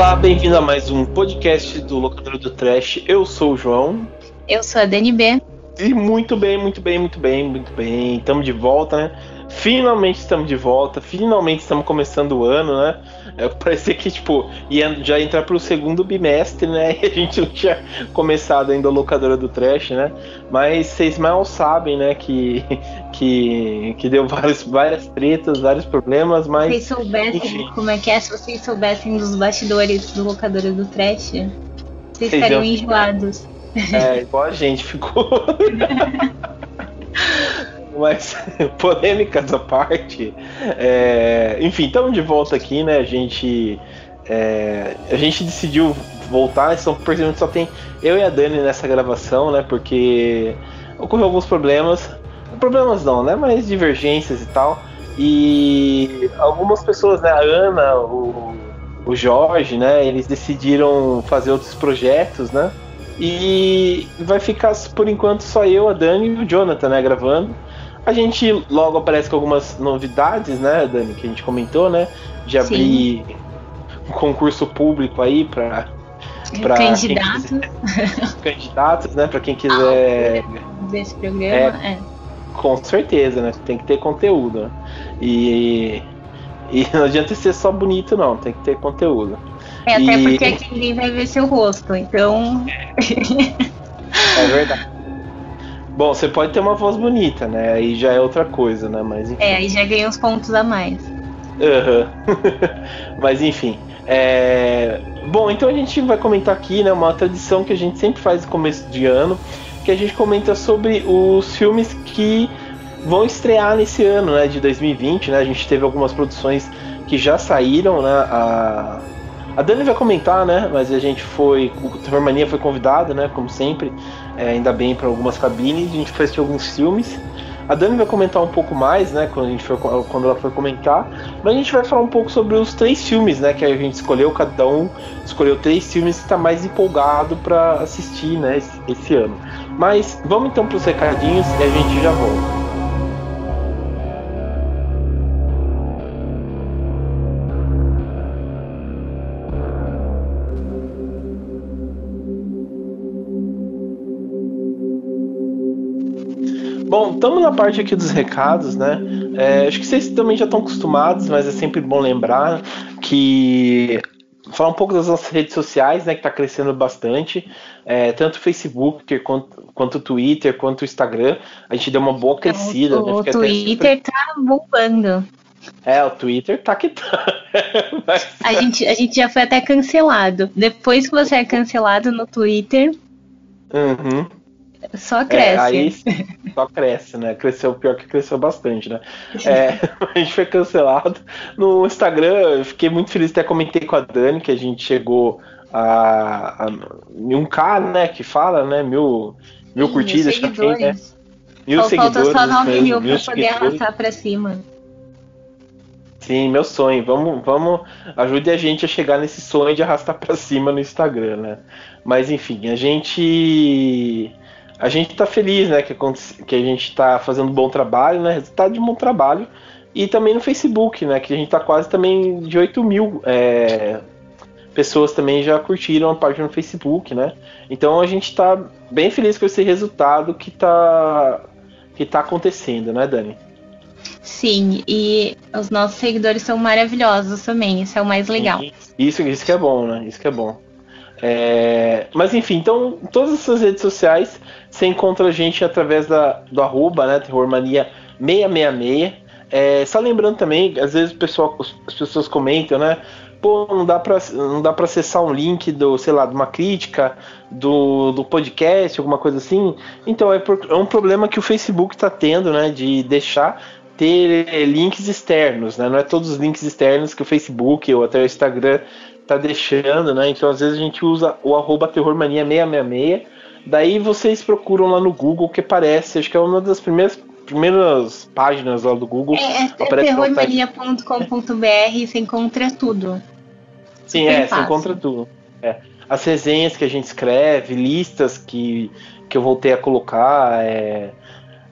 Olá, bem-vindo a mais um podcast do Locador do Trash. Eu sou o João. Eu sou a DNB. E muito bem, muito bem, muito bem, muito bem. Estamos de volta, né? Finalmente estamos de volta, finalmente estamos começando o ano, né? É, parecia que, tipo, ia já entrar pro segundo bimestre, né? E a gente não tinha começado ainda a locadora do trash, né? Mas vocês mal sabem, né, que, que, que deu vários, várias tretas, vários problemas, mas. Se vocês soubessem enfim. como é que é, se vocês soubessem dos bastidores do locadora do trash, vocês, vocês estariam enjoados. É, igual a gente ficou. Mas polêmicas à parte, é, enfim, estamos de volta aqui, né? A gente, é, a gente decidiu voltar, estão percebendo que só tem eu e a Dani nessa gravação, né? Porque ocorreu alguns problemas, problemas não, né? Mas divergências e tal. E algumas pessoas, né? A Ana, o, o Jorge, né? Eles decidiram fazer outros projetos, né? E vai ficar por enquanto só eu, a Dani e o Jonathan, né? Gravando. A gente logo aparece com algumas novidades, né, Dani, que a gente comentou, né? De abrir Sim. um concurso público aí para para candidatos, candidatos, né, para quem quiser ah, desse programa, é, é, Com certeza, né? Tem que ter conteúdo. Né? E e não adianta ser só bonito, não, tem que ter conteúdo. É, até e... porque aqui ninguém vai ver seu rosto, então. é verdade. Bom, você pode ter uma voz bonita, né? Aí já é outra coisa, né? Mas enfim. É, aí já ganha uns pontos a mais. Uhum. Mas enfim. É... Bom, então a gente vai comentar aqui, né? Uma tradição que a gente sempre faz no começo de ano, que a gente comenta sobre os filmes que vão estrear nesse ano, né? De 2020, né? A gente teve algumas produções que já saíram, né? A a Dani vai comentar, né? Mas a gente foi. O Terror Mania foi convidado, né? Como sempre. É, ainda bem para algumas cabines. A gente assistir alguns filmes. A Dani vai comentar um pouco mais, né? Quando, a gente for, quando ela for comentar. Mas a gente vai falar um pouco sobre os três filmes, né? Que a gente escolheu. Cada um escolheu três filmes que está mais empolgado para assistir, né? Esse, esse ano. Mas vamos então para os recadinhos e a gente já volta. Estamos na parte aqui dos recados, né? É, acho que vocês também já estão acostumados, mas é sempre bom lembrar que falar um pouco das nossas redes sociais, né, que está crescendo bastante, é, tanto o Facebook quanto, quanto o Twitter, quanto o Instagram, a gente deu uma boa crescida. O, né? o Twitter até... tá bombando. É, o Twitter tá que tá. Mas... a, gente, a gente já foi até cancelado. Depois que você é cancelado no Twitter, uhum. Só cresce. É, aí só cresce, né? Cresceu, pior que cresceu bastante, né? É, a gente foi cancelado. No Instagram, eu fiquei muito feliz, até comentei com a Dani que a gente chegou a, a um K, né? Que fala, né? Mil, mil Sim, curtidas, mil seguidores. Tem, né? Mil seguidores. Falta só 9 mil pra poder arrastar pra cima. Sim, meu sonho. Vamos, vamos, ajude a gente a chegar nesse sonho de arrastar para cima no Instagram, né? Mas enfim, a gente a gente está feliz, né, que, que a gente está fazendo um bom trabalho, né, resultado de um bom trabalho, e também no Facebook, né, que a gente está quase também de 8 mil é, pessoas também já curtiram a página no Facebook, né, então a gente está bem feliz com esse resultado que está que tá acontecendo, né, Dani? Sim, e os nossos seguidores são maravilhosos também, isso é o mais legal. Isso, isso que é bom, né, isso que é bom. É, mas enfim, então todas essas redes sociais você encontra a gente através da, do arroba, né, Terrormania666. É, só lembrando também, às vezes o pessoal, as pessoas comentam, né? Pô, não dá para não dá para acessar um link do, sei lá, de uma crítica do, do podcast, alguma coisa assim. Então é, por, é um problema que o Facebook está tendo, né, de deixar ter links externos, né? Não é todos os links externos que o Facebook ou até o Instagram tá deixando, né? Então às vezes a gente usa o arroba terrormania666 Daí vocês procuram lá no Google que aparece, acho que é uma das primeiras primeiras páginas lá do Google. É, é terrormania.com.br você encontra tudo. Sim, Super é, fácil. você encontra tudo. É. As resenhas que a gente escreve, listas que, que eu voltei a colocar, é,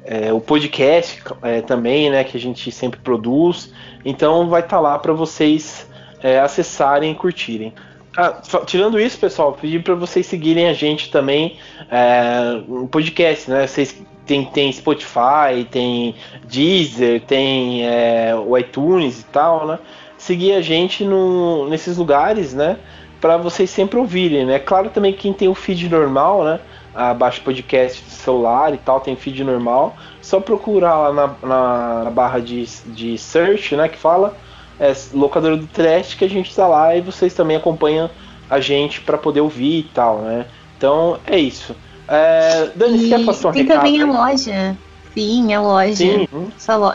é, o podcast é, também, né, que a gente sempre produz. Então vai estar tá lá para vocês é, acessarem e curtirem. Ah, tirando isso, pessoal, pedir para vocês seguirem a gente também é, no podcast, né? Vocês tem, tem Spotify, tem Deezer, tem é, o iTunes e tal, né? Seguir a gente no, nesses lugares, né? Para vocês sempre ouvirem, né? Claro também quem tem o feed normal, né? Abaixa podcast do celular e tal, tem feed normal. Só procurar lá na, na barra de, de search, né? Que fala é, locadora do Trash que a gente está lá e vocês também acompanham a gente para poder ouvir e tal, né? Então é isso. É, Dani, você quer passar um Tem recado? também a loja. Sim, a loja. Sim.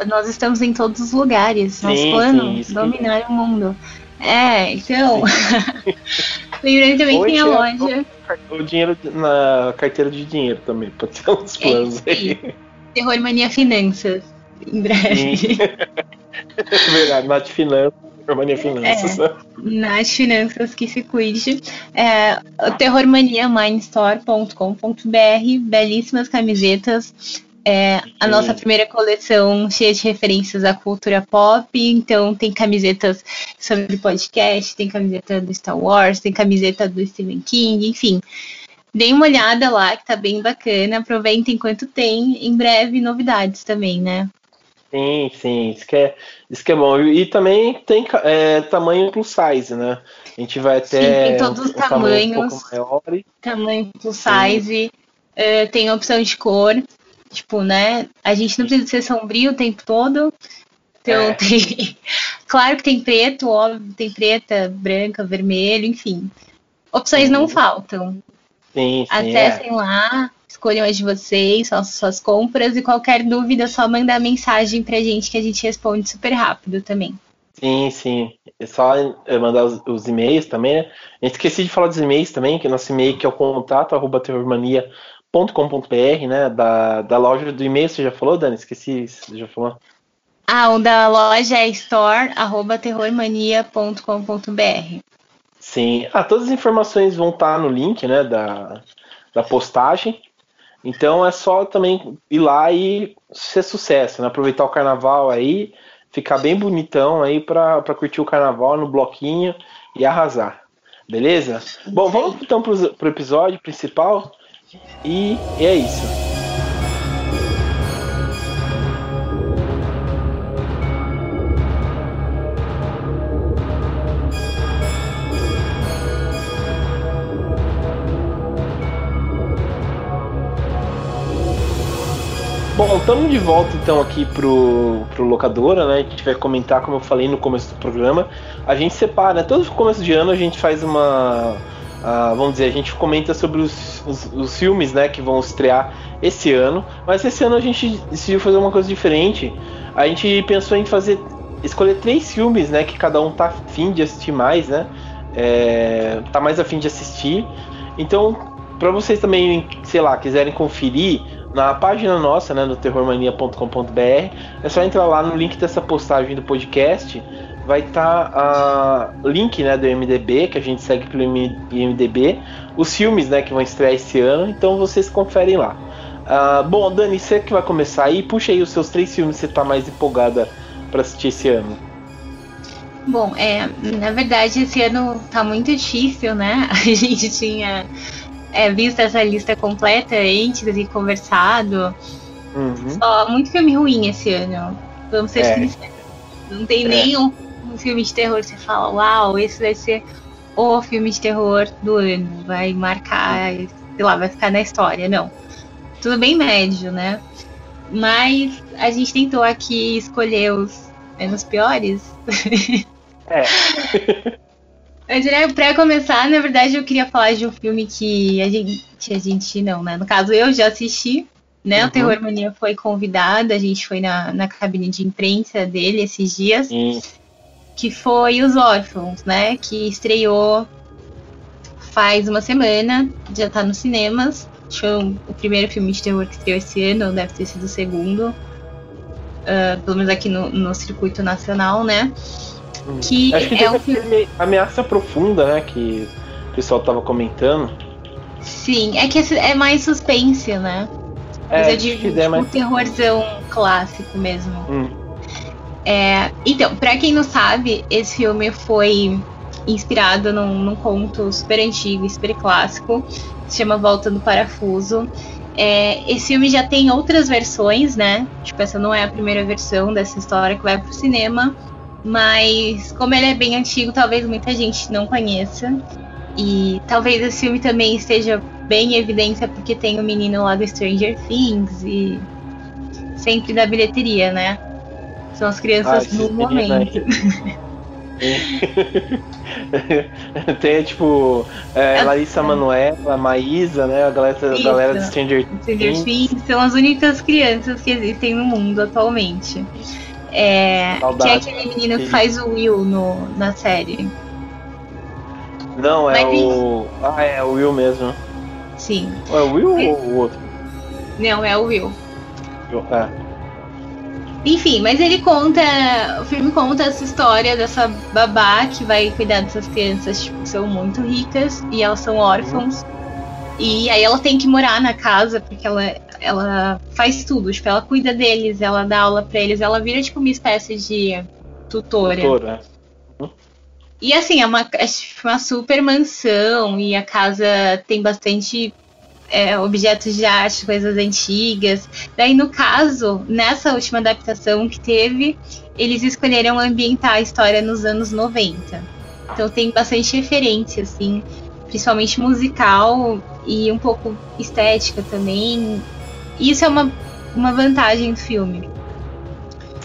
Nós estamos em todos os lugares. Sim, Nosso plano sim, dominar o mundo. É, então. Lembrando também que tem a loja. O dinheiro na carteira de dinheiro também, pode ser uns é, planos é, aí. Terror Mania Finanças, em breve. Verdade, Nath Finanças. Terrormania Finanças. É, Nath Finanças que se cuide. É, terrormaniamindstore.com.br, belíssimas camisetas. É, a nossa primeira coleção cheia de referências à cultura pop, então tem camisetas sobre podcast, tem camiseta do Star Wars, tem camiseta do Stephen King, enfim. Deem uma olhada lá que tá bem bacana, aproveitem enquanto tem, em breve novidades também, né? Sim, sim, isso que é, isso que é bom. E também tem é, tamanho plus size, né? A gente vai até. Sim, tem todos os um tamanhos. Tamanho, um tamanho plus size. Uh, tem opção de cor. Tipo, né? A gente não precisa ser sombrio o tempo todo. Então é. tem. claro que tem preto, óbvio, tem preta, branca, vermelho, enfim. Opções não faltam. Sim, sim, Acessem é. lá, escolham as de vocês, as suas compras e qualquer dúvida é só mandar mensagem pra gente que a gente responde super rápido também. Sim, sim. É só mandar os, os e-mails também, né? A gente esqueci de falar dos e-mails também, que o nosso e-mail que é o contato arroba terrormania.com.br, né? Da, da loja do e-mail, você já falou, Dani? Esqueci, você já falou. Ah, o da loja é store.terrormania.com.br. Sim. Ah, todas as informações vão estar no link, né, da, da postagem. Então é só também ir lá e ser sucesso, né? Aproveitar o carnaval aí, ficar bem bonitão aí para curtir o carnaval no bloquinho e arrasar. Beleza? Bom, vamos então pro, pro episódio principal. E é isso. Bom, estamos de volta então aqui pro, pro locadora, né? A gente vai comentar, como eu falei no começo do programa. A gente separa, né? todo começo de ano a gente faz uma. Uh, vamos dizer, a gente comenta sobre os, os, os, filmes né, que vão estrear esse ano. Mas esse ano a gente decidiu fazer uma coisa diferente. A gente pensou em fazer. escolher três filmes, né? Que cada um tá afim de assistir mais, né? É, tá mais afim de assistir. Então, para vocês também, sei lá, quiserem conferir na página nossa, né, no terrormania.com.br. É só entrar lá no link dessa postagem do podcast. Vai estar tá, o link né, do MDB, que a gente segue pelo MDB, os filmes né, que vão estrear esse ano, então vocês conferem lá. Uh, bom, Dani, você que vai começar aí, puxa aí os seus três filmes que você está mais empolgada para assistir esse ano. Bom, é, na verdade esse ano tá muito difícil, né? A gente tinha é, visto essa lista completa antes e conversado. Uhum. Só muito filme ruim esse ano. Vamos ser é. sinceros. Não tem é. nenhum um filme de terror que você fala, uau, esse vai ser o filme de terror do ano. Vai marcar, sei lá, vai ficar na história. Não. Tudo bem médio, né? Mas a gente tentou aqui escolher os menos piores. É. Pra começar, na verdade, eu queria falar de um filme que a gente, a gente não, né? No caso, eu já assisti, né? Uhum. O Terror Mania foi convidado, a gente foi na, na cabine de imprensa dele esses dias, uhum. que foi Os Órfãos, né? Que estreou faz uma semana, já tá nos cinemas. Foi o primeiro filme de terror que estreou esse ano, deve ter sido o segundo. Uh, pelo menos aqui no, no circuito nacional, né? Que Acho que é um filme... ameaça profunda, né? Que o pessoal tava comentando. Sim, é que é mais suspense, né? É, Mas eu digo é mais... um terrorzão clássico mesmo. Hum. É, então, pra quem não sabe, esse filme foi inspirado num, num conto super antigo, super clássico, se chama Volta do Parafuso. É, esse filme já tem outras versões, né? Tipo, essa não é a primeira versão dessa história que vai pro cinema. Mas como ele é bem antigo, talvez muita gente não conheça. E talvez esse filme também esteja bem em evidência porque tem o menino lá do Stranger Things e sempre da bilheteria, né? São as crianças ah, no momento. Tem tipo é, é, Larissa é. Manoela, Maísa, né? A galera, a galera de Stranger, Stranger Things. Things. São as únicas crianças que existem no mundo atualmente. É, que é aquele menino que faz o Will no, na série. Não, é Mas, o. Ah, é o Will mesmo. Sim. É o Will Mas... ou o outro? Não, é o Will. É. Enfim, mas ele conta. O filme conta essa história dessa babá que vai cuidar dessas crianças, tipo, que são muito ricas e elas são órfãos. E aí ela tem que morar na casa, porque ela, ela faz tudo, tipo, ela cuida deles, ela dá aula pra eles, ela vira tipo uma espécie de tutora. Tutora. E assim, é uma, é tipo uma super mansão e a casa tem bastante é, objetos de arte, coisas antigas. Daí, no caso, nessa última adaptação que teve, eles escolheram ambientar a história nos anos 90. Então tem bastante referência, assim, principalmente musical e um pouco estética também. Isso é uma, uma vantagem do filme.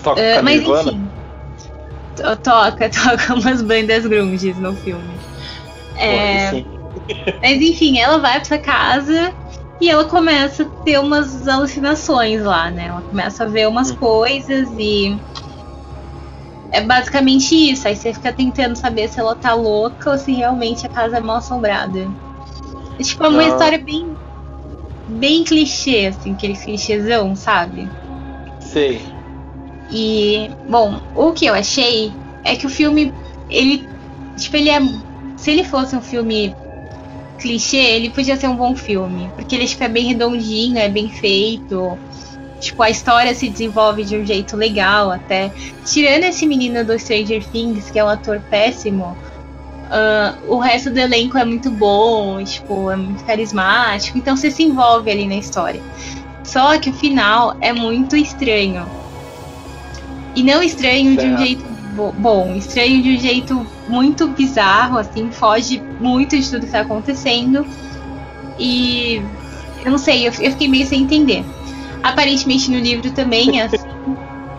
Toca uh, mas enfim. Toca, toca umas bandas grunges no filme. É, Pô, mas enfim, ela vai pra casa e ela começa a ter umas alucinações lá, né? Ela começa a ver umas hum. coisas e. É basicamente isso. Aí você fica tentando saber se ela tá louca ou se realmente a casa é mal assombrada. É tipo é uma Não. história bem. Bem clichê, assim, aquele clichêzão, sabe? Sei. E, bom, o que eu achei é que o filme, ele. Tipo, ele é. Se ele fosse um filme clichê, ele podia ser um bom filme. Porque ele fica bem redondinho, é bem feito. Tipo, a história se desenvolve de um jeito legal até. Tirando esse menino do Stranger Things, que é um ator péssimo, uh, o resto do elenco é muito bom, tipo, é muito carismático, então você se envolve ali na história. Só que o final é muito estranho. E não estranho de um jeito bom, estranho de um jeito muito bizarro, assim, foge muito de tudo que tá acontecendo. E eu não sei, eu, eu fiquei meio sem entender. Aparentemente no livro também é assim.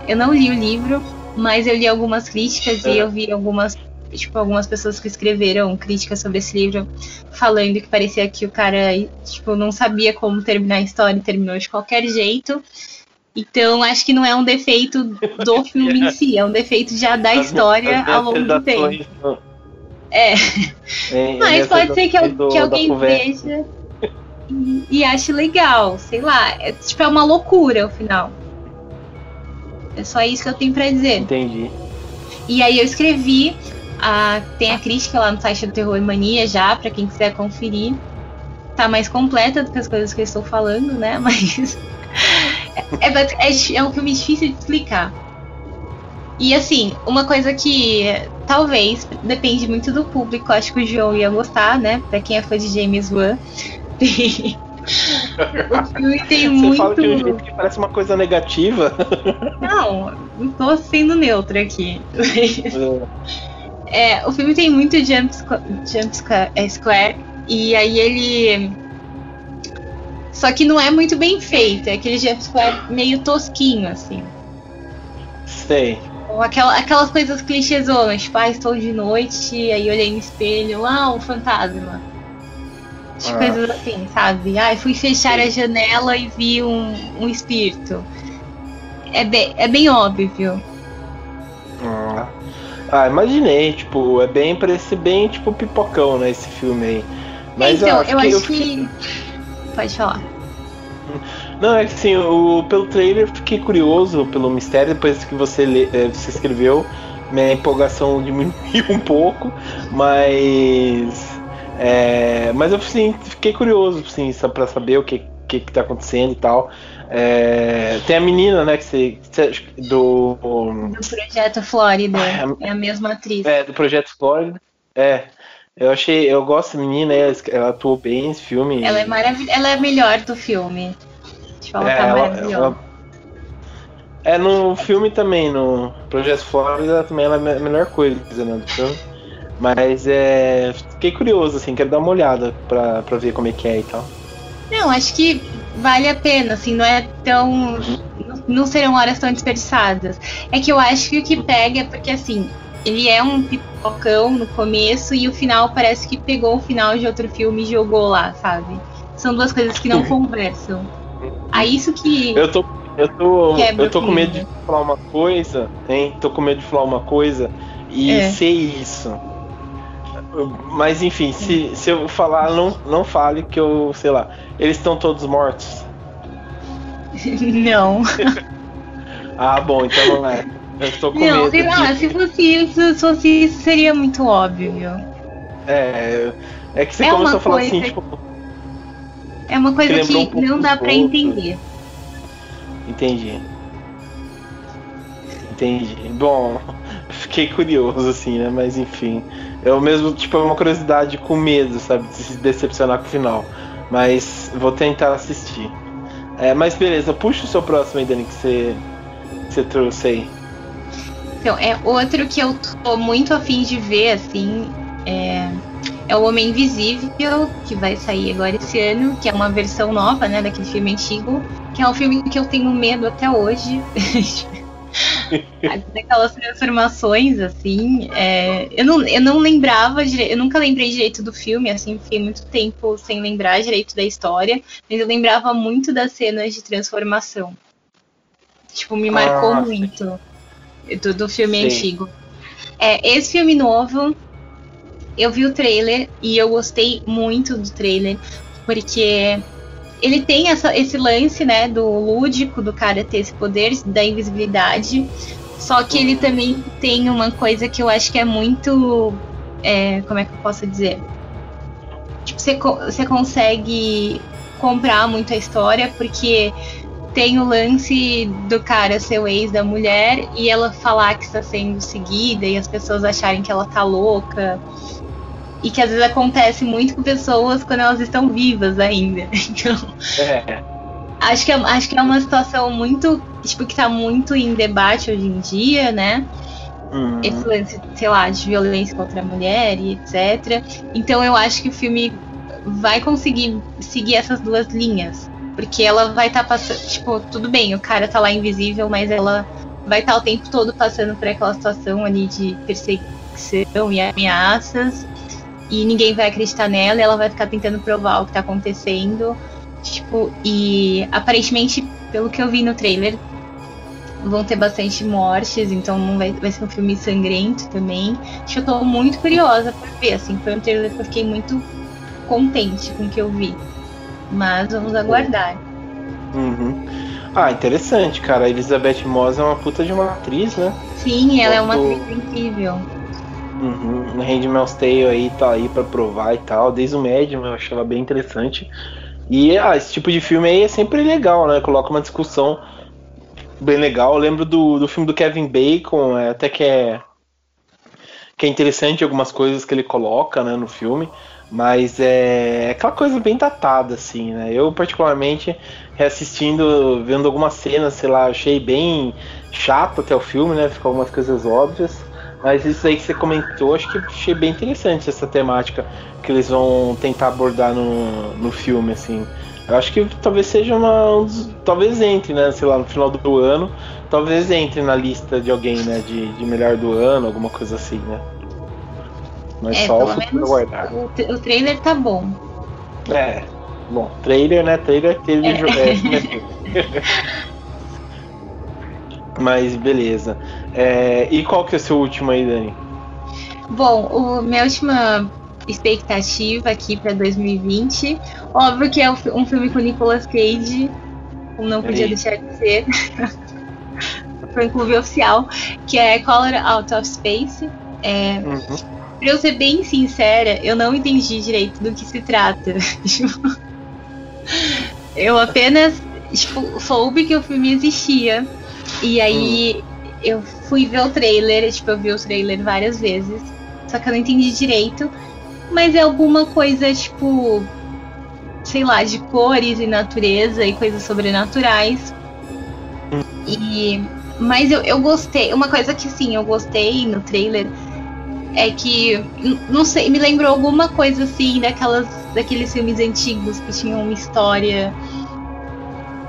eu não li o livro, mas eu li algumas críticas e eu vi algumas tipo, algumas pessoas que escreveram críticas sobre esse livro falando que parecia que o cara, tipo, não sabia como terminar a história e terminou de qualquer jeito. Então, acho que não é um defeito do filme em si, é um defeito já da história ao longo do tempo. É. é Mas pode ser que, do, que alguém veja e, e, ache legal, sei lá. É, tipo, é uma loucura o final. É só isso que eu tenho pra dizer. Entendi. E aí eu escrevi, a, tem a crítica lá no site do Terror Mania já, pra quem quiser conferir. Tá mais completa do que as coisas que eu estou falando, né? Mas é, é, é um filme difícil de explicar. E assim, uma coisa que talvez depende muito do público, acho que o João ia gostar, né? Pra quem é fã de James Wan. o filme tem Você muito. Fala de um jeito que parece uma coisa negativa. Não, não tô sendo neutra aqui. É. é, o filme tem muito jump, jump square, é, square e aí ele só que não é muito bem feito, é aquele jump square meio tosquinho, assim. Sei. Ou aquela, aquelas coisas clichêzonas, tipo, ah, estou de noite, aí olhei no espelho, ah, um fantasma. Tipo, ah. coisas assim, sabe? Ah, fui fechar a janela e vi um, um espírito. É bem, é bem óbvio. Ah. Ah, imaginei, tipo, é bem, parece bem, tipo, pipocão, né, esse filme aí. Mas então, eu acho, eu que, acho eu fiquei... que Pode falar. Não, é que assim, o, pelo trailer fiquei curioso pelo mistério, depois que você, lê, é, você escreveu, minha empolgação diminuiu um pouco, mas. É, mas eu assim, fiquei curioso, assim, só pra saber o que, que, que tá acontecendo e tal. É, tem a menina, né, que você. Do. Do Projeto Flórida. É, é a mesma atriz. É, do Projeto Flórida. É, eu achei, eu gosto da menina, ela atuou bem nesse filme. Ela é maravilhosa, ela é a melhor do filme. Tipo, ela é, tá ela, maravilhosa. Ela... É, no filme também, no Projeto Florida também ela é a melhor coisa, né, do filme. Mas é. Fiquei curioso, assim, quero dar uma olhada pra, pra ver como é que é e tal. Não, acho que vale a pena, assim, não é tão. Não serão horas tão desperdiçadas. É que eu acho que o que pega é porque, assim, ele é um pipocão no começo e o final parece que pegou o final de outro filme e jogou lá, sabe? São duas coisas que não conversam. Ah, isso que. Eu tô. Eu tô, eu tô com medo de falar uma coisa, hein? Tô com medo de falar uma coisa e é. ser isso. Mas enfim, se, se eu falar, não, não fale que eu, sei lá, eles estão todos mortos. Não. ah, bom, então não é. Eu estou com não, medo. Sei lá, se fosse isso, se fosse isso, seria muito óbvio. É, é que você é começou a falar assim, tipo. É uma coisa que, um não dá para entender. Entendi. Entendi. Bom, fiquei curioso, assim, né? Mas enfim. Eu mesmo, tipo, é uma curiosidade com medo, sabe? De se decepcionar com o final. Mas vou tentar assistir. É, mas beleza, puxa o seu próximo aí, Dani, que você, que você trouxe aí. Então, é outro que eu tô muito afim de ver, assim. É, é o Homem Invisível, que vai sair agora esse ano, que é uma versão nova, né, daquele filme antigo. Que é um filme que eu tenho medo até hoje. Daquelas transformações, assim. É, eu, não, eu não lembrava, eu nunca lembrei direito do filme, assim, fiquei muito tempo sem lembrar direito da história, mas eu lembrava muito das cenas de transformação. Tipo, me marcou ah, muito do, do filme sim. antigo. É, esse filme novo, eu vi o trailer e eu gostei muito do trailer, porque ele tem essa, esse lance, né, do lúdico, do cara ter esse poder da invisibilidade. Só que ele também tem uma coisa que eu acho que é muito. É, como é que eu posso dizer? Tipo, você, você consegue comprar muito a história, porque tem o lance do cara ser o ex da mulher e ela falar que está sendo seguida e as pessoas acharem que ela tá louca e que às vezes acontece muito com pessoas quando elas estão vivas ainda. Então, é. acho, que é, acho que é uma situação muito, tipo, que tá muito em debate hoje em dia, né? Uhum. Esse lance, sei lá, de violência contra a mulher e etc. Então eu acho que o filme vai conseguir seguir essas duas linhas. Porque ela vai estar tá passando, tipo, tudo bem, o cara tá lá invisível, mas ela vai estar tá o tempo todo passando por aquela situação ali de perseguição e ameaças e ninguém vai acreditar nela, e ela vai ficar tentando provar o que tá acontecendo. Tipo, e aparentemente, pelo que eu vi no trailer, vão ter bastante mortes, então não vai, vai ser um filme sangrento também. Acho que eu tô muito curiosa pra ver, assim, foi um trailer que eu fiquei muito contente com o que eu vi. Mas vamos aguardar. Uhum. Ah, interessante, cara. A Elizabeth Moss é uma puta de uma atriz, né? Sim, ela é uma atriz incrível. Uhum. Handmaid's Tale aí tá aí pra provar e tal. Desde o Medium eu achei ela bem interessante. E ah, esse tipo de filme aí é sempre legal, né? Coloca uma discussão bem legal. Eu lembro do, do filme do Kevin Bacon, é, até que é, que é interessante algumas coisas que ele coloca né, no filme. Mas é, é aquela coisa bem datada, assim, né? Eu, particularmente, reassistindo, vendo algumas cenas, sei lá, achei bem chato até o filme, né? Ficou algumas coisas óbvias. Mas isso aí que você comentou, acho que achei bem interessante essa temática que eles vão tentar abordar no, no filme, assim. Eu acho que talvez seja uma. Um dos, talvez entre, né? Sei lá, no final do ano, talvez entre na lista de alguém, né? De, de melhor do ano, alguma coisa assim, né? Mas é, só o futuro aguardar. O, o trailer tá bom. É. Bom, trailer, né? Trailer teve. É. É, Mas beleza. É, e qual que é o seu último aí, Dani? Bom, o, minha última expectativa aqui para 2020, óbvio que é um filme com Nicolas Cage, como não podia deixar de ser. Foi um clube oficial, que é Color Out of Space. É, uhum. Pra eu ser bem sincera, eu não entendi direito do que se trata. eu apenas tipo, soube que o filme existia. E aí hum. Eu fui ver o trailer, tipo, eu vi o trailer várias vezes. só que eu não entendi direito. Mas é alguma coisa tipo, sei lá, de cores e natureza e coisas sobrenaturais. E mas eu, eu gostei. Uma coisa que sim, eu gostei no trailer é que não sei, me lembrou alguma coisa assim daquelas daqueles filmes antigos que tinham uma história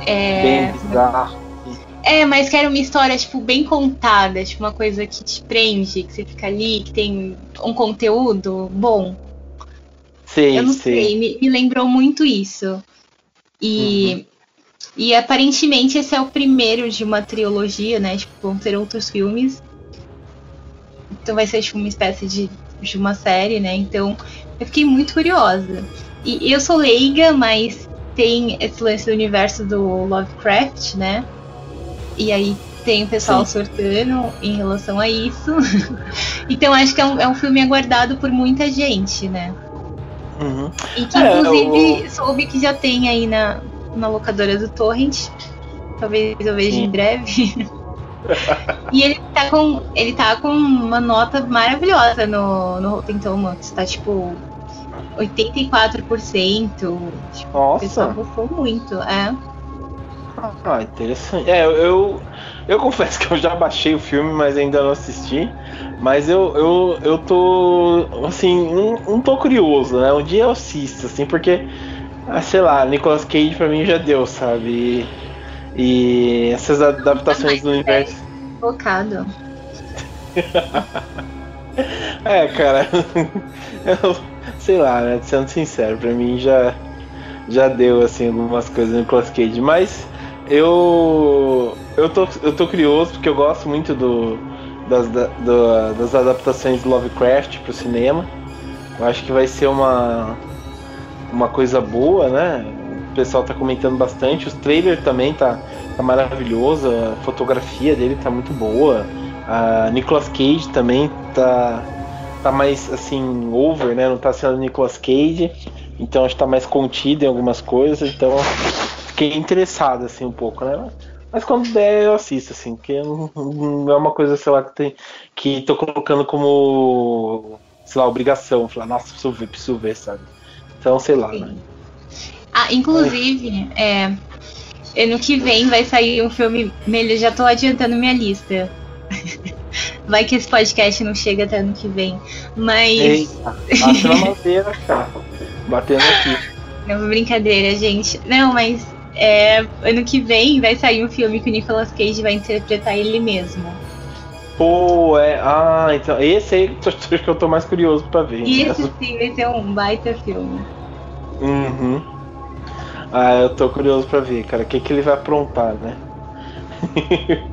é, bem bizarro. É, mas que era uma história, tipo, bem contada, tipo, uma coisa que te prende, que você fica ali, que tem um conteúdo bom. Sim, Eu não sim. sei, me, me lembrou muito isso. E, uhum. e aparentemente esse é o primeiro de uma trilogia, né? Tipo, vão ter outros filmes. Então vai ser tipo uma espécie de, de uma série, né? Então eu fiquei muito curiosa. E eu sou leiga, mas tem esse lance do universo do Lovecraft, né? E aí tem o pessoal Sim. sortando em relação a isso. então acho que é um, é um filme aguardado por muita gente, né? Uhum. E que inclusive é, o... soube que já tem aí na, na locadora do Torrent. Talvez eu veja Sim. em breve. e ele tá com. Ele tá com uma nota maravilhosa no, no Rotten Tomatoes. Tá tipo 84%. Tipo, Nossa. O pessoal gostou muito, é. Ah, interessante. É, eu, eu confesso que eu já baixei o filme, mas ainda não assisti. Mas eu, eu, eu tô, assim, um, um tô curioso, né? Um dia eu assisto, assim, porque, ah, sei lá, Nicolas Cage pra mim já deu, sabe? E, e essas adaptações do universo. Focado. é, cara. Eu, sei lá, né? Sendo sincero, pra mim já, já deu, assim, algumas coisas no Nicolas Cage. Mas eu, eu, tô, eu tô curioso porque eu gosto muito do, das, da, do, das adaptações de Lovecraft pro cinema. Eu acho que vai ser uma, uma coisa boa, né? O pessoal tá comentando bastante. Os trailers também tá, tá maravilhoso. A fotografia dele tá muito boa. A Nicolas Cage também tá, tá mais assim, over, né? Não tá sendo Nicolas Cage. Então acho que tá mais contido em algumas coisas. Então fiquei interessado, assim, um pouco, né? Mas quando der, eu assisto, assim, porque não, não é uma coisa, sei lá, que, tem, que tô colocando como, sei lá, obrigação. Falar, nossa, preciso ver, preciso ver, sabe? Então, sei lá, né? Ah, inclusive, é. ano que vem vai sair um filme melhor, já tô adiantando minha lista. Vai que esse podcast não chega até ano que vem. Mas. Eita, bate na madeira, cara. Batendo aqui. É uma brincadeira, gente. Não, mas é, ano que vem vai sair um filme que o Nicolas Cage vai interpretar ele mesmo. Pô, é. Ah, então. Esse aí acho que eu tô mais curioso pra ver. Esse né? sim vai ser um baita filme. Uhum. Ah, eu tô curioso pra ver, cara. O que, que ele vai aprontar, né?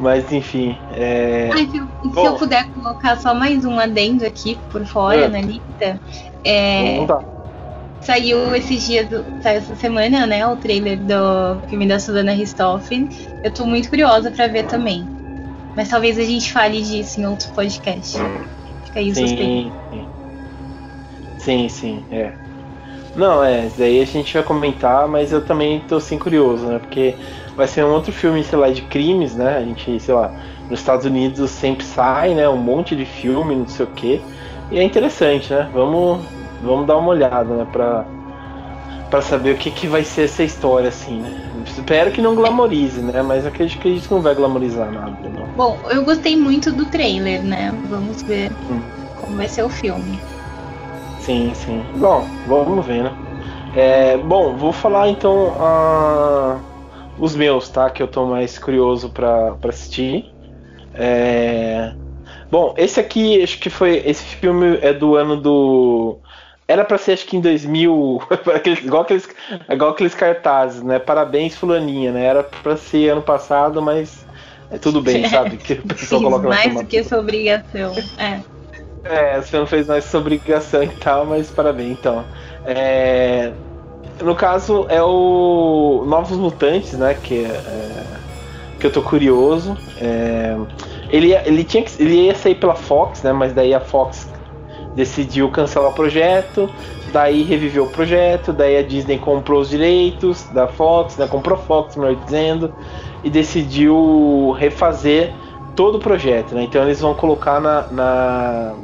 Mas enfim. É... Ai, se, eu, se eu puder colocar só mais um adendo aqui por fora é. na lista. É... Não dá Saiu esses dias, saiu essa semana, né? O trailer do filme da Susana Ristoffen. Eu tô muito curiosa para ver também. Mas talvez a gente fale disso em outro podcast. Fica aí o sim, sim, sim, é. Não, é, daí a gente vai comentar, mas eu também tô assim curioso, né? Porque vai ser um outro filme, sei lá, de crimes, né? A gente, sei lá, nos Estados Unidos sempre sai, né? Um monte de filme, não sei o quê. E é interessante, né? Vamos, vamos dar uma olhada, né, pra, pra saber o que, que vai ser essa história, assim, né? Espero que não glamorize, né? Mas acredito que a gente não vai glamorizar nada, não. Bom, eu gostei muito do trailer, né? Vamos ver hum. como vai ser o filme. Sim, sim. Bom, vamos ver, né? É, bom, vou falar então uh, os meus, tá? Que eu tô mais curioso pra, pra assistir. É... Bom, esse aqui, acho que foi. Esse filme é do ano do era pra ser, acho que em 2000, igual, aqueles, igual aqueles cartazes, né? Parabéns, Fulaninha, né? Era pra ser ano passado, mas é tudo bem, sabe? Que o pessoal coloca mais do que essa obrigação, é. É, você não fez mais essa obrigação e tal, mas parabéns, então. É, no caso, é o Novos Mutantes, né? Que, é, que eu tô curioso. É, ele, ele, tinha que, ele ia sair pela Fox, né? Mas daí a Fox decidiu cancelar o projeto, daí reviveu o projeto, daí a Disney comprou os direitos da Fox, né, comprou Fox, melhor dizendo, e decidiu refazer todo o projeto. Né? Então eles vão colocar na, na,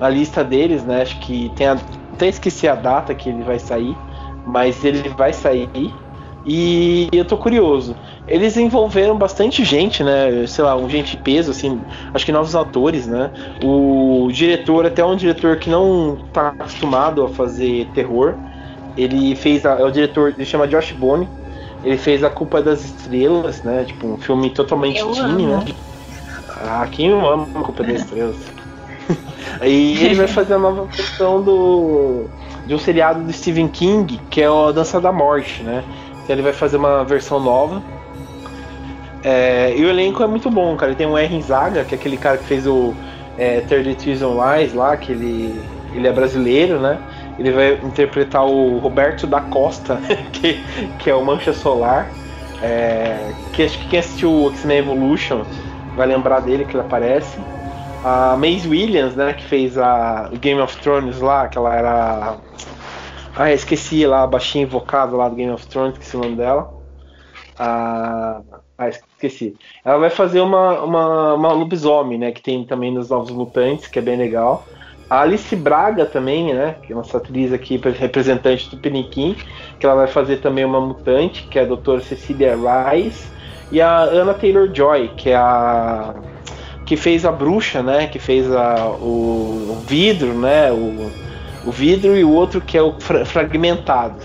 a lista deles, né? Acho que tem a, até esqueci a data que ele vai sair, mas ele vai sair e eu tô curioso. Eles envolveram bastante gente, né? Sei lá, um gente de peso, assim, acho que novos atores, né? O diretor, até um diretor que não tá acostumado a fazer terror. Ele fez a, é o diretor, ele chama Josh Bone. Ele fez A Culpa das Estrelas, né? Tipo, um filme totalmente Eu teen, né? Ah, quem não ama A Culpa das Estrelas? e ele vai fazer a nova versão do de um seriado do Stephen King, que é o Dança da Morte, né? Ele vai fazer uma versão nova. É, e o elenco é muito bom, cara. Tem o R. Zaga, que é aquele cara que fez o é, 30 Reasons Why lá, que ele, ele é brasileiro, né? Ele vai interpretar o Roberto da Costa, que, que é o Mancha Solar. É, que acho que quem assistiu o X-Men Evolution vai lembrar dele, que ele aparece. A Maisie Williams, né, que fez a Game of Thrones lá, que ela era. Ah, esqueci lá, a baixinha invocada lá do Game of Thrones, esqueci o nome dela. Ah, ah, esqueci. Ela vai fazer uma, uma, uma lobisomem, né, que tem também nos Novos Mutantes, que é bem legal. A Alice Braga também, né, que é nossa atriz aqui, representante do Piniquim, que ela vai fazer também uma mutante, que é a doutora Cecilia Rice. E a Anna Taylor-Joy, que é a que fez a bruxa, né? Que fez a, o, o vidro, né? O, o vidro e o outro que é o fra fragmentado.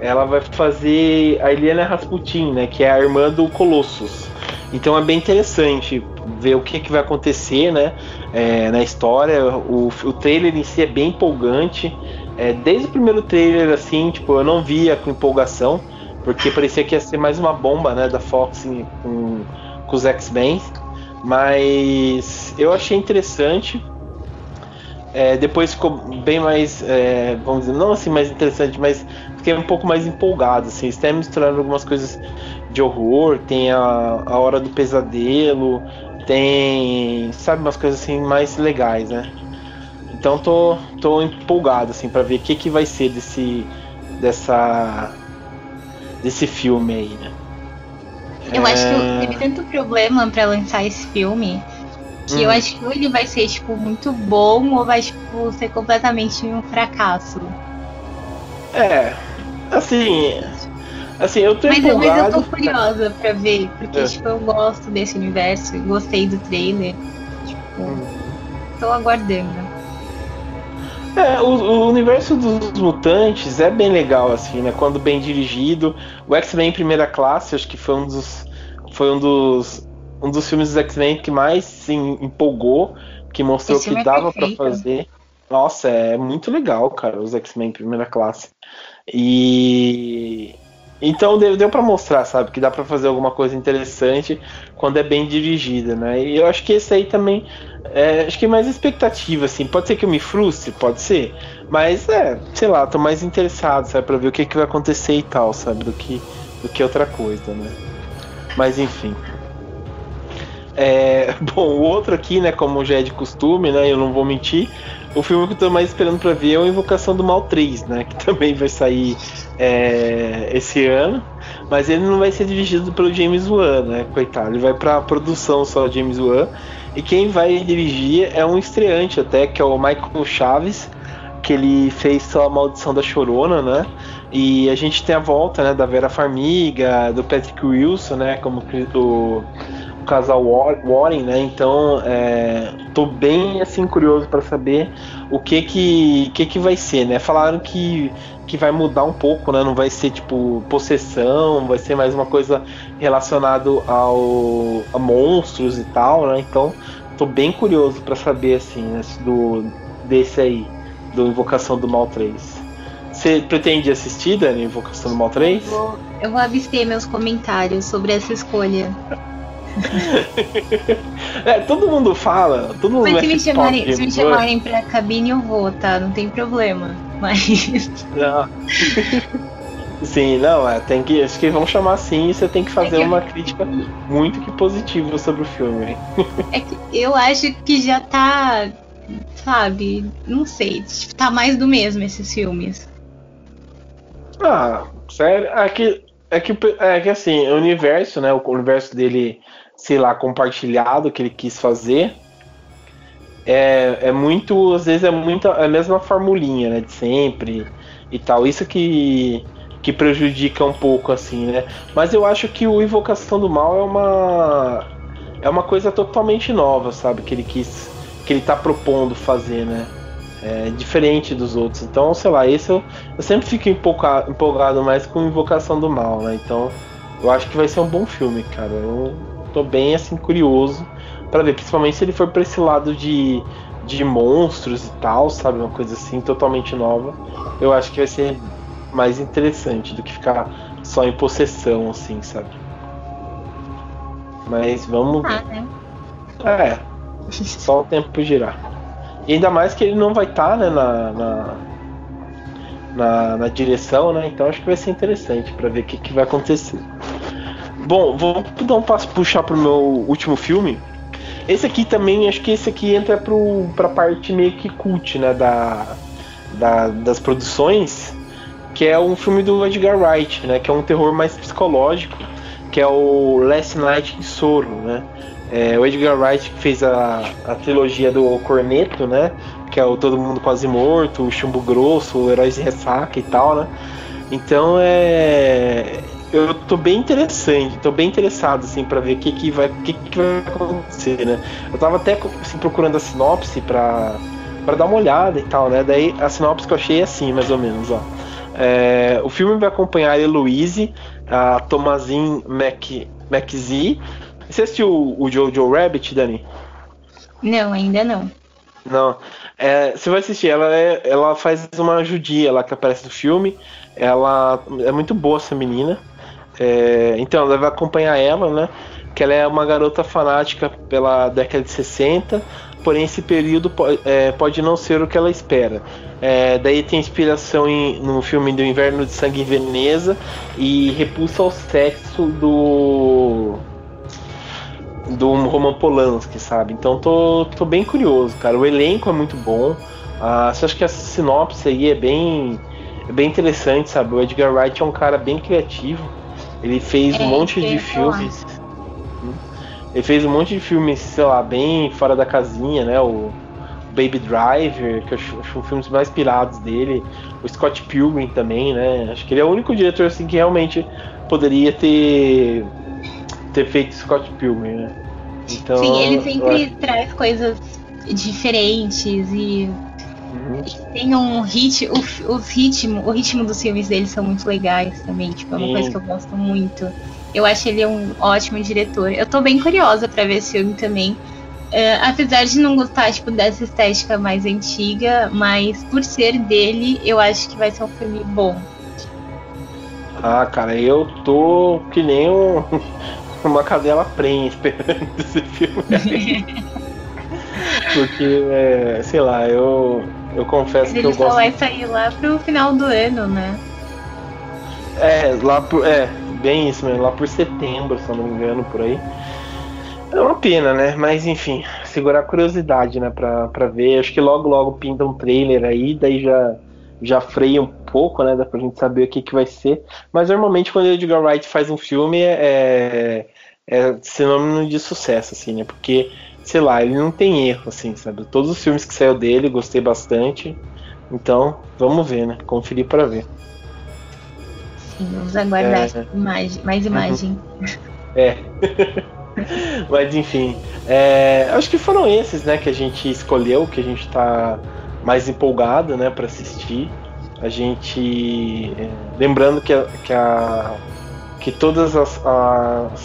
Ela vai fazer a Eliana Rasputin, né? Que é a irmã do Colossus. Então é bem interessante ver o que, que vai acontecer, né? É, na história. O, o trailer em si é bem empolgante. É, desde o primeiro trailer, assim, tipo, eu não via com empolgação, porque parecia que ia ser mais uma bomba, né? Da Fox com, com os X-Men. Mas eu achei interessante. É, depois ficou bem mais, é, vamos dizer, não assim mais interessante, mas fiquei um pouco mais empolgado. Assim, está misturando algumas coisas de horror, tem a, a hora do pesadelo, tem, sabe, umas coisas assim mais legais, né? Então tô, tô empolgado assim para ver o que, que vai ser desse dessa desse filme aí, né? Eu acho que teve tanto problema pra lançar esse filme que Hum. eu acho que ou ele vai ser, tipo, muito bom ou vai, tipo, ser completamente um fracasso. É, assim, assim eu tô Mas, mas eu tô curiosa pra ver, porque, É. tipo, eu gosto desse universo, gostei do trailer. Tipo, Hum. tô aguardando. É, o, o universo dos mutantes é bem legal, assim, né? Quando bem dirigido. O X-Men primeira classe, acho que foi um dos. Foi um dos. Um dos filmes dos X-Men que mais se empolgou, que mostrou que é dava pra perfeito. fazer. Nossa, é muito legal, cara, os X-Men primeira classe. E. Então deu, deu para mostrar, sabe, que dá pra fazer alguma coisa interessante quando é bem dirigida, né? E eu acho que esse aí também é, acho que é mais expectativa, assim. Pode ser que eu me frustre, pode ser. Mas é, sei lá, tô mais interessado, sabe, pra ver o que, que vai acontecer e tal, sabe, do que, do que outra coisa, né? Mas enfim. É, bom, o outro aqui, né, como já é de costume, né, eu não vou mentir, o filme que eu tô mais esperando pra ver é o Invocação do Mal 3, né, que também vai sair é, esse ano, mas ele não vai ser dirigido pelo James Wan, né, coitado, ele vai pra produção só do James Wan, e quem vai dirigir é um estreante até, que é o Michael Chaves, que ele fez só a Maldição da Chorona, né, e a gente tem a volta, né, da Vera Farmiga, do Patrick Wilson, né, como o o casal War- Warren, né? Então, é, tô bem assim curioso para saber o que que, que que vai ser, né? Falaram que que vai mudar um pouco, né? Não vai ser tipo possessão, vai ser mais uma coisa relacionado ao a monstros e tal, né? Então, tô bem curioso para saber assim, né, do desse aí, do Invocação do Mal 3. Você pretende assistir, Dani, Invocação do Mal 3? Vou- eu vou abster meus comentários sobre essa escolha. É, todo mundo fala, todo mundo Mas se mexe me, chamarem, se me chamarem pra cabine, eu vou, tá? Não tem problema. Mas. Não. Sim, não, é, tem que. Acho que vão chamar assim e você tem que fazer É que- uma crítica muito que positiva sobre o filme. É que eu acho que já tá. Sabe? Não sei. Tá mais do mesmo esses filmes. Ah, sério? É que, é que, é que assim, o universo, né? O universo dele, sei lá, compartilhado que ele quis fazer. é, é muito, às vezes é muito a mesma formulinha, né, de sempre e tal. Isso que que prejudica um pouco assim, né? Mas eu acho que o Invocação do Mal é uma é uma coisa totalmente nova, sabe? Que ele quis que ele tá propondo fazer, né? É diferente dos outros. Então, sei lá, esse eu, eu sempre fico empolgado, empolgado mais com Invocação do Mal, né? Então, eu acho que vai ser um bom filme, cara. Eu tô bem assim curioso para ver, principalmente se ele for para esse lado de, de monstros e tal, sabe, uma coisa assim totalmente nova. Eu acho que vai ser mais interessante do que ficar só em possessão, assim, sabe? Mas vamos. Ah, né? É. Só o tempo girar. E ainda mais que ele não vai estar, tá, né, na, na, na, na, direção, né? Então acho que vai ser interessante para ver o que, que vai acontecer. Bom, vou dar um passo puxar pro meu último filme. Esse aqui também, acho que esse aqui entra pro, pra parte meio que cult, né? Da, da, das produções, que é um filme do Edgar Wright, né? Que é um terror mais psicológico, que é o Last Night in Sorrow, né? É, o Edgar Wright fez a, a trilogia do Corneto, né? Que é o Todo Mundo Quase Morto, o Chumbo Grosso, o Heróis de Ressaca e tal, né? Então é eu tô bem interessante, tô bem interessado assim para ver o que, que vai, que, que vai acontecer, né? Eu tava até assim, procurando a sinopse para para dar uma olhada e tal, né? Daí a sinopse que eu achei é assim, mais ou menos, ó. É, o filme vai acompanhar a Heloise, a Tomazin Mac, McZ. Você assistiu o Jojo Rabbit, Dani? Não, ainda não. Não. É, você vai assistir, ela, é, ela faz uma judia lá que aparece no filme. Ela é muito boa essa menina. É, então, ela vai acompanhar ela, né? Que ela é uma garota fanática pela década de 60, porém esse período pode, é, pode não ser o que ela espera. É, daí tem inspiração em, no filme do Inverno de Sangue em Veneza e repulsa ao sexo do do Roman Polanski, sabe? Então tô, tô bem curioso, cara. O elenco é muito bom. Ah, acha que essa sinopse aí é bem, é bem interessante, sabe? O Edgar Wright é um cara bem criativo. Ele fez é, um monte de filmes. Ele fez um monte de filmes, sei lá, bem fora da casinha, né? O Baby Driver, que eu acho, acho um filmes mais pirados dele. O Scott Pilgrim também, né? Acho que ele é o único diretor assim que realmente poderia ter ter feito Scott Pilgrim, né? Então, Sim, ele sempre traz coisas diferentes e Tem um ritmo, o, os ritmo, o ritmo dos filmes dele são muito legais também, tipo, é uma Sim. coisa que eu gosto muito. Eu acho ele um ótimo diretor. Eu tô bem curiosa para ver esse filme também. Uh, apesar de não gostar tipo, dessa estética mais antiga, mas por ser dele, eu acho que vai ser um filme bom. Ah, cara, eu tô que nem um, uma cadela prenha esperando esse filme. Porque, é, sei lá, eu, eu confesso Mas que eu gosto. Ele só vai sair lá pro final do ano, né? É, lá por. É, bem isso mesmo, lá por setembro, se eu não me engano, por aí. É uma pena, né? Mas enfim, segurar a curiosidade, né? Pra, pra ver. Acho que logo, logo pinta um trailer aí, daí já, já freia um pouco, né? Dá pra gente saber o que, que vai ser. Mas normalmente quando o Edgar Wright faz um filme é, é sinônimo de sucesso, assim, né? Porque sei lá, ele não tem erro, assim, sabe? Todos os filmes que saiu dele, gostei bastante. Então, vamos ver, né? Conferir para ver. Sim, vamos aguardar é... imagem, mais imagem. Uhum. É. Mas enfim, é, acho que foram esses, né, que a gente escolheu, que a gente tá mais empolgado, né, para assistir. A gente, é, lembrando que a, que, a, que todas as, as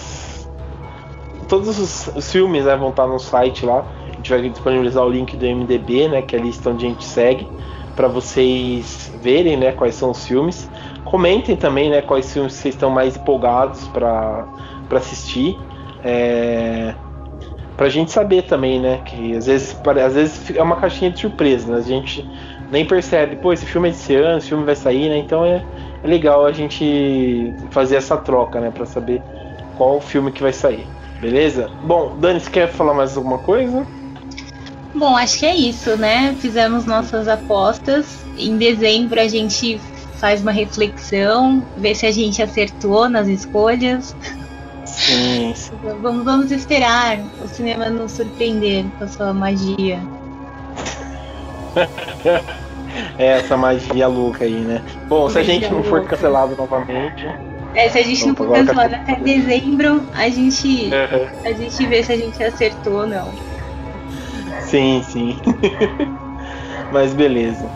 todos os, os filmes né, vão estar no site lá. A gente vai disponibilizar o link do MDB, né, que é a lista onde a gente segue, para vocês verem né, quais são os filmes. Comentem também né, quais filmes vocês estão mais empolgados para assistir. É, pra gente saber também, né? Que às vezes, às vezes é uma caixinha de surpresa, né? A gente nem percebe, pô, esse filme é desse ano, esse filme vai sair, né? Então é, é legal a gente fazer essa troca, né? Pra saber qual o filme que vai sair. Beleza? Bom, Dani, você quer falar mais alguma coisa? Bom, acho que é isso, né? Fizemos nossas apostas. Em dezembro a gente faz uma reflexão, vê se a gente acertou nas escolhas. Sim, sim. Vamos, vamos esperar o cinema nos surpreender com a sua magia. é essa magia louca aí, né? Bom, se a gente não for cancelado novamente. É, se a gente não for cancelado até dezembro, a gente, uhum. a gente vê se a gente acertou ou não. Sim, sim. Mas beleza.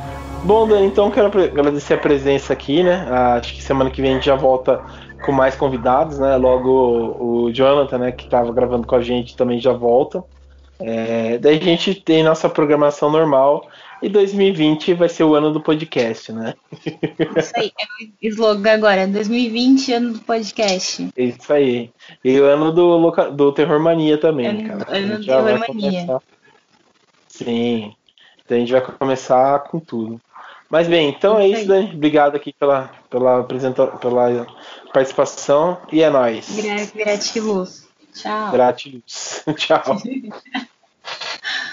Bom, Dani, então quero agradecer a presença aqui, né? Acho que semana que vem a gente já volta com mais convidados, né? Logo o Jonathan, né, que estava gravando com a gente, também já volta. É, daí a gente tem nossa programação normal e 2020 vai ser o ano do podcast, né? Isso aí, é o slogan agora, 2020, ano do podcast. Isso aí. E o ano do, do Terror Mania também, ano, cara. Ano do Terror Mania. Sim. Então a gente vai começar com tudo. Mas bem, então é isso, Dani. Obrigado aqui pela, pela, pela participação e é nóis. Gratiluz. Tchau. Gratiluz. Tchau.